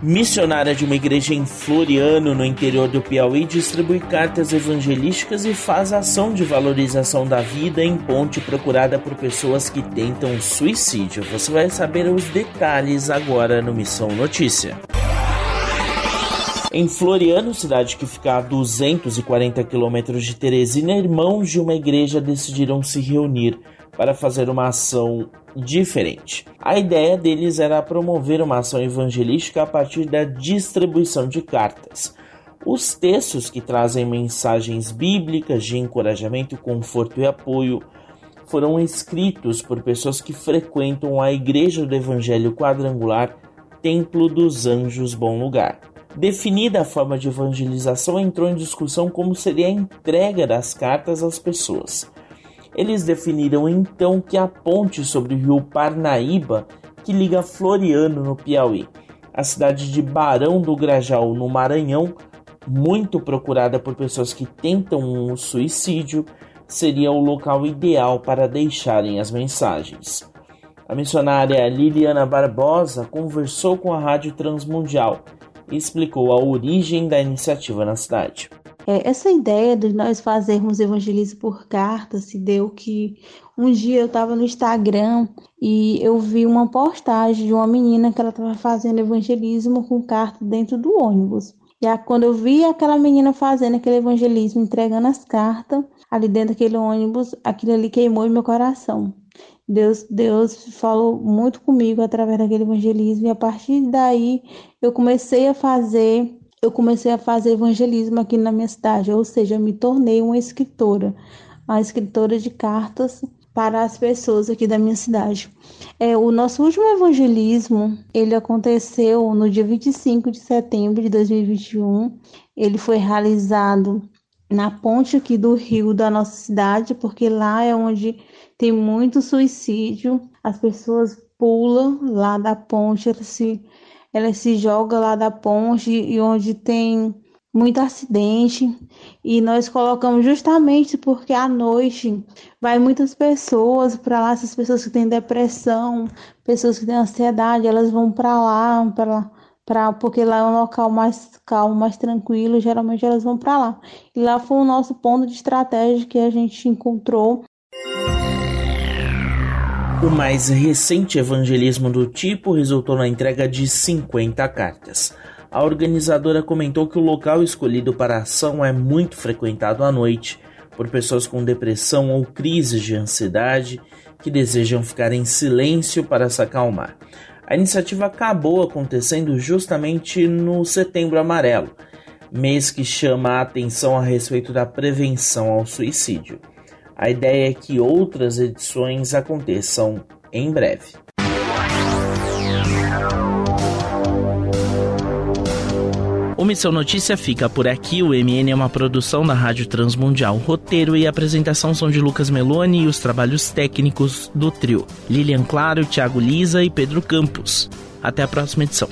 Missionária de uma igreja em Floriano, no interior do Piauí, distribui cartas evangelísticas e faz ação de valorização da vida em ponte procurada por pessoas que tentam suicídio. Você vai saber os detalhes agora no Missão Notícia. Em Floriano, cidade que fica a 240 quilômetros de Teresina, irmãos de uma igreja decidiram se reunir para fazer uma ação diferente. A ideia deles era promover uma ação evangelística a partir da distribuição de cartas. Os textos que trazem mensagens bíblicas de encorajamento, conforto e apoio foram escritos por pessoas que frequentam a Igreja do Evangelho Quadrangular Templo dos Anjos Bom Lugar. Definida a forma de evangelização, entrou em discussão como seria a entrega das cartas às pessoas. Eles definiram então que a ponte sobre o rio Parnaíba, que liga Floriano, no Piauí, a cidade de Barão do Grajaú, no Maranhão, muito procurada por pessoas que tentam um suicídio, seria o local ideal para deixarem as mensagens. A missionária Liliana Barbosa conversou com a Rádio Transmundial e explicou a origem da iniciativa na cidade. É, essa ideia de nós fazermos evangelismo por carta se deu que um dia eu estava no Instagram e eu vi uma postagem de uma menina que ela estava fazendo evangelismo com carta dentro do ônibus. E aí, quando eu vi aquela menina fazendo aquele evangelismo, entregando as cartas ali dentro daquele ônibus, aquilo ali queimou em meu coração. Deus, Deus falou muito comigo através daquele evangelismo e a partir daí eu comecei a fazer, eu comecei a fazer evangelismo aqui na minha cidade, ou seja, me tornei uma escritora, uma escritora de cartas para as pessoas aqui da minha cidade. É, o nosso último evangelismo, ele aconteceu no dia 25 de setembro de 2021. Ele foi realizado na ponte aqui do rio da nossa cidade, porque lá é onde tem muito suicídio. As pessoas pulam lá da ponte, elas se, elas se jogam lá da ponte e onde tem muito acidente. E nós colocamos justamente porque à noite vai muitas pessoas para lá, essas pessoas que têm depressão, pessoas que têm ansiedade, elas vão para lá, para lá. Pra, porque lá é um local mais calmo, mais tranquilo, geralmente elas vão para lá. E lá foi o nosso ponto de estratégia que a gente encontrou o mais recente evangelismo do tipo resultou na entrega de 50 cartas. A organizadora comentou que o local escolhido para a ação é muito frequentado à noite por pessoas com depressão ou crises de ansiedade que desejam ficar em silêncio para se acalmar. A iniciativa acabou acontecendo justamente no Setembro Amarelo, mês que chama a atenção a respeito da prevenção ao suicídio. A ideia é que outras edições aconteçam em breve. O Missão Notícia fica por aqui. O MN é uma produção da Rádio Transmundial. roteiro e apresentação são de Lucas Meloni e os trabalhos técnicos do trio. Lilian Claro, Thiago Lisa e Pedro Campos. Até a próxima edição.